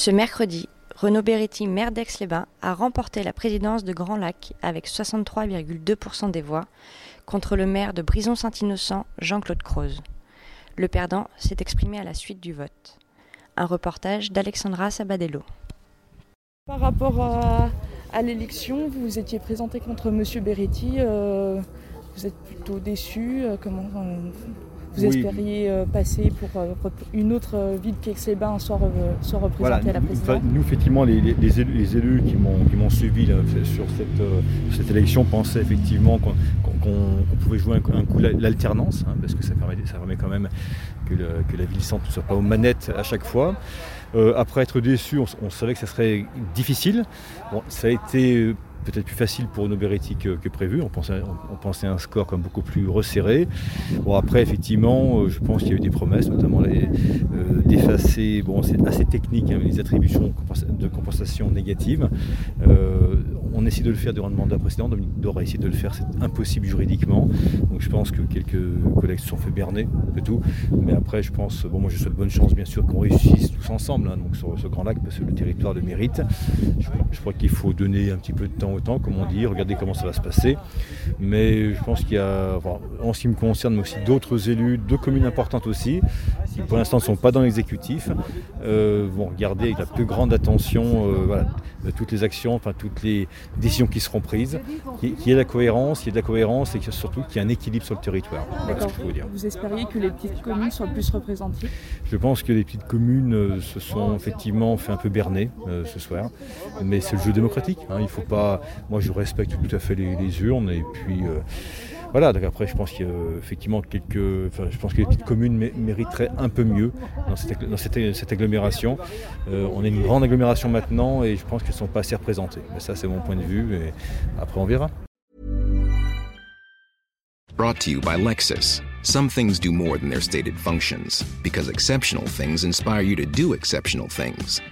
Ce mercredi, Renaud Beretti, maire d'Aix-les-Bains, a remporté la présidence de Grand Lac avec 63,2% des voix contre le maire de Brison-Saint-Innocent, Jean-Claude Croze. Le perdant s'est exprimé à la suite du vote. Un reportage d'Alexandra Sabadello. Par rapport à, l'élection, vous étiez présenté contre M. Beretti. Euh, vous êtes plutôt déçu. Euh, comment vous espériez passer pour une autre ville qu'Aix-les-Bains soit, soit représentée à la présidence Nous, effectivement, les, élus, qui m'ont suivi sur cette, élection pensaient effectivement qu'on pouvait jouer un, coup l'alternance, hein, parce que ça permet, ça permet quand même que, la ville centre ne soit pas aux manettes à chaque fois. Euh, après être déçu, on, savait que ça serait difficile. ça a été peut-être plus facile pour Noberetti que, que, prévu. On pensait, on, pensait, à un score comme beaucoup plus resserré. Bon, après, effectivement, euh, je pense qu'il y a eu des promesses, notamment euh, d'effacer, bon, c'est assez technique, hein, les attributions de compensation négatives. Euh, on essaie de le faire durant le mandat précédent, Dominique Dor a essayé de le faire, c'est impossible juridiquement. Donc je pense que quelques collègues se sont fait berner, de tout. Mais après, je pense, bon, moi je souhaite bonne chance, bien sûr, qu'on réussisse tous ensemble hein, donc sur ce grand lac, parce que le territoire le mérite. je crois qu'il faut donner un petit peu de temps autant, comme on dit, regarder comment ça va se passer. Mais je pense qu'il y a, en ce qui me concerne, mais aussi d'autres élus, deux communes importantes aussi, qui pour l'instant ne sont pas dans l'exécutif, euh, vont regarder avec la plus grande attention euh, toutes les actions, enfin toutes les décisions qui seront prises, qu'il y ait de la cohérence, qu'il y ait de la cohérence et surtout qu'il y ait un équilibre sur le territoire. Vous espériez que les petites communes soient plus représentées? Je pense que les petites communes euh, se sont effectivement fait un peu berner ce soir, mais c'est le jeu démocratique. Hein. il faut pas moi, je respecte tout à fait les, urnes. Et puis, euh, voilà. Donc après, je pense qu'il y a effectivement quelques. je pense que les petites communes mériteraient un peu mieux dans cette, agglomération. Euh, on est une grande agglomération maintenant et je pense qu'elles ne sont pas assez représentées. Mais ça, c'est mon point de vue. Et après, on verra. Brought to you by Lexus. Some things do more than their stated functions, because exceptional things inspire you to do exceptional things.